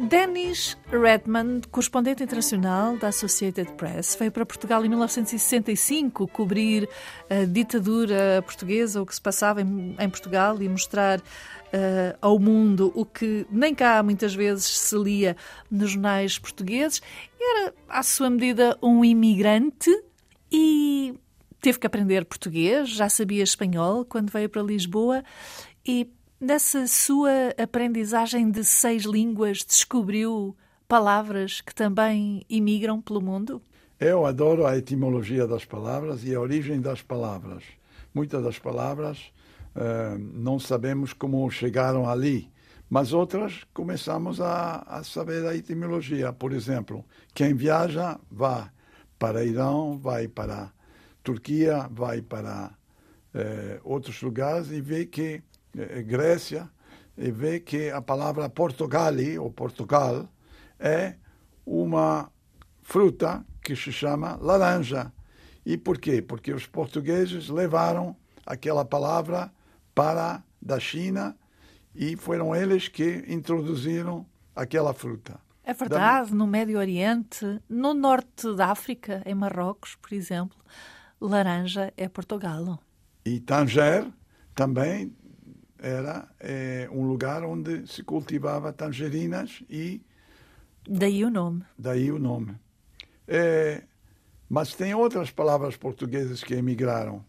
Dennis Redmond, correspondente internacional da Associated Press, veio para Portugal em 1965 cobrir a ditadura portuguesa, o que se passava em, em Portugal e mostrar uh, ao mundo o que nem cá muitas vezes se lia nos jornais portugueses. Era, à sua medida, um imigrante e teve que aprender português, já sabia espanhol quando veio para Lisboa e Nessa sua aprendizagem de seis línguas, descobriu palavras que também imigram pelo mundo? Eu adoro a etimologia das palavras e a origem das palavras. Muitas das palavras uh, não sabemos como chegaram ali, mas outras começamos a, a, saber a etimologia. Por exemplo, quem viaja vai para Irão, vai para Turquia, vai para uh, outros lugares e vê que Grécia e vê que a palavra Portugali, ou Portugal, é uma fruta que se chama laranja. E por quê? Porque os portugueses levaram aquela palavra para da China e foram eles que introduziram aquela fruta. É verdade, da... no Médio Oriente, no norte da África, em Marrocos, por exemplo, laranja é Portugal. E Tanger também era é, um lugar onde se cultivava tangerinas e daí o nome. Daí o nome. É, mas tem outras palavras portuguesas que emigraram.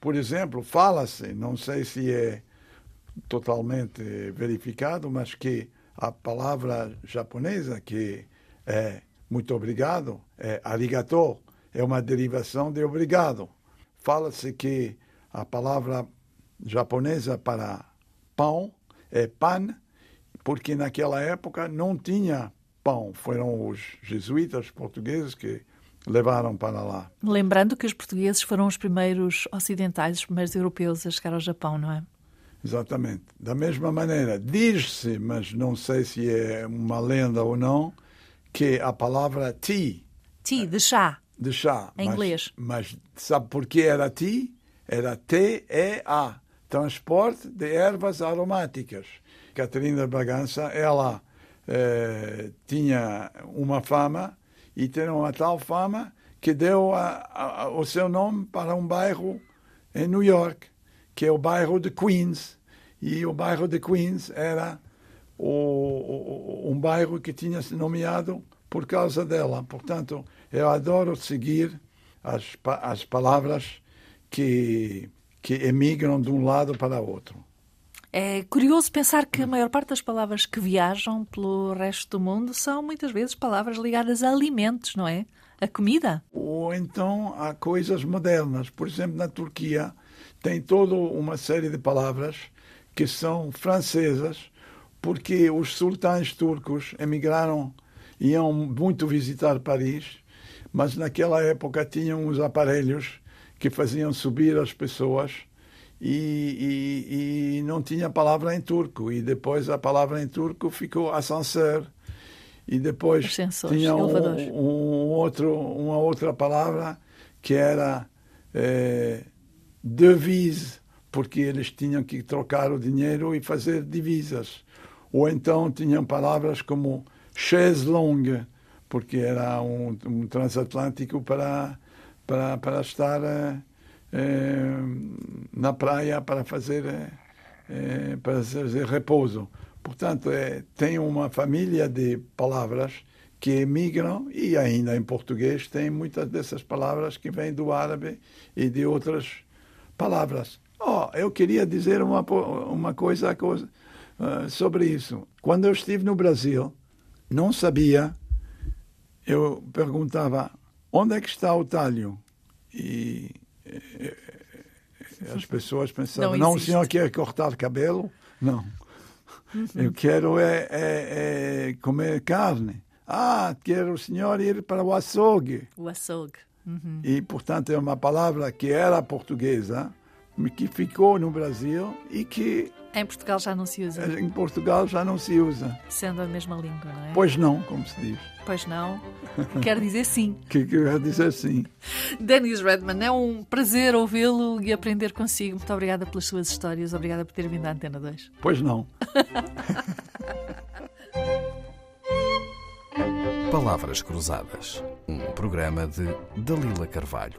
Por exemplo, fala-se, não sei se é totalmente verificado, mas que a palavra japonesa que é muito obrigado é arigato, é uma derivação de obrigado. Fala-se que a palavra japonesa para pão é pan, porque naquela época não tinha pão. Foram os jesuítas portugueses que levaram para lá. Lembrando que os portugueses foram os primeiros ocidentais, os primeiros europeus a chegar ao Japão, não é? Exatamente. Da mesma maneira, diz-se, mas não sei se é uma lenda ou não, que a palavra tea. Tea, de chá. De chá. Em mas, inglês. Mas sabe por que era tea? Era T-E-A transporte de ervas aromáticas. Catarina Bragança, ela eh, tinha uma fama e tem uma tal fama que deu a, a, o seu nome para um bairro em New York, que é o bairro de Queens. E o bairro de Queens era o, o, um bairro que tinha se nomeado por causa dela. Portanto, eu adoro seguir as, as palavras que que emigram de um lado para outro. É curioso pensar que a maior parte das palavras que viajam pelo resto do mundo são muitas vezes palavras ligadas a alimentos, não é? A comida. Ou então a coisas modernas. Por exemplo, na Turquia tem toda uma série de palavras que são francesas, porque os sultães turcos emigraram, iam muito visitar Paris, mas naquela época tinham os aparelhos que faziam subir as pessoas e, e, e, não tinha palavra em turco. E depois a palavra em turco ficou ascensor. E depois tinha um, um, outro, uma outra palavra que era é, devise, porque eles tinham que trocar o dinheiro e fazer divisas. Ou então tinham palavras como chaise longue, porque era um, um transatlântico para para, para estar eh, eh, na praia para fazer, eh, para fazer repouso. Portanto, é, tem uma família de palavras que emigram e ainda em português tem muitas dessas palavras que vêm do árabe e de outras palavras. Oh, eu queria dizer uma, uma coisa sobre isso. Quando eu estive no Brasil, não sabia, eu perguntava onde é que está o talho? E as pessoas pensavam, não, não o senhor quer cortar cabelo? Não. Uhum. Eu quero é, é, é, comer carne. Ah, quero o senhor ir para o açougue. O açougue. Uhum. E, portanto, é uma palavra que era portuguesa, que ficou no Brasil e que Em Portugal já não se usa, em Portugal já não se usa. sendo a mesma língua, não é? Pois não, como se diz. Pois não. Quer dizer sim. Que quer dizer sim. Dennis Redman, é um prazer ouvi-lo e aprender consigo. Muito obrigada pelas suas histórias. Obrigada por ter vindo à Antena 2. Pois não. Palavras Cruzadas, um programa de Dalila Carvalho.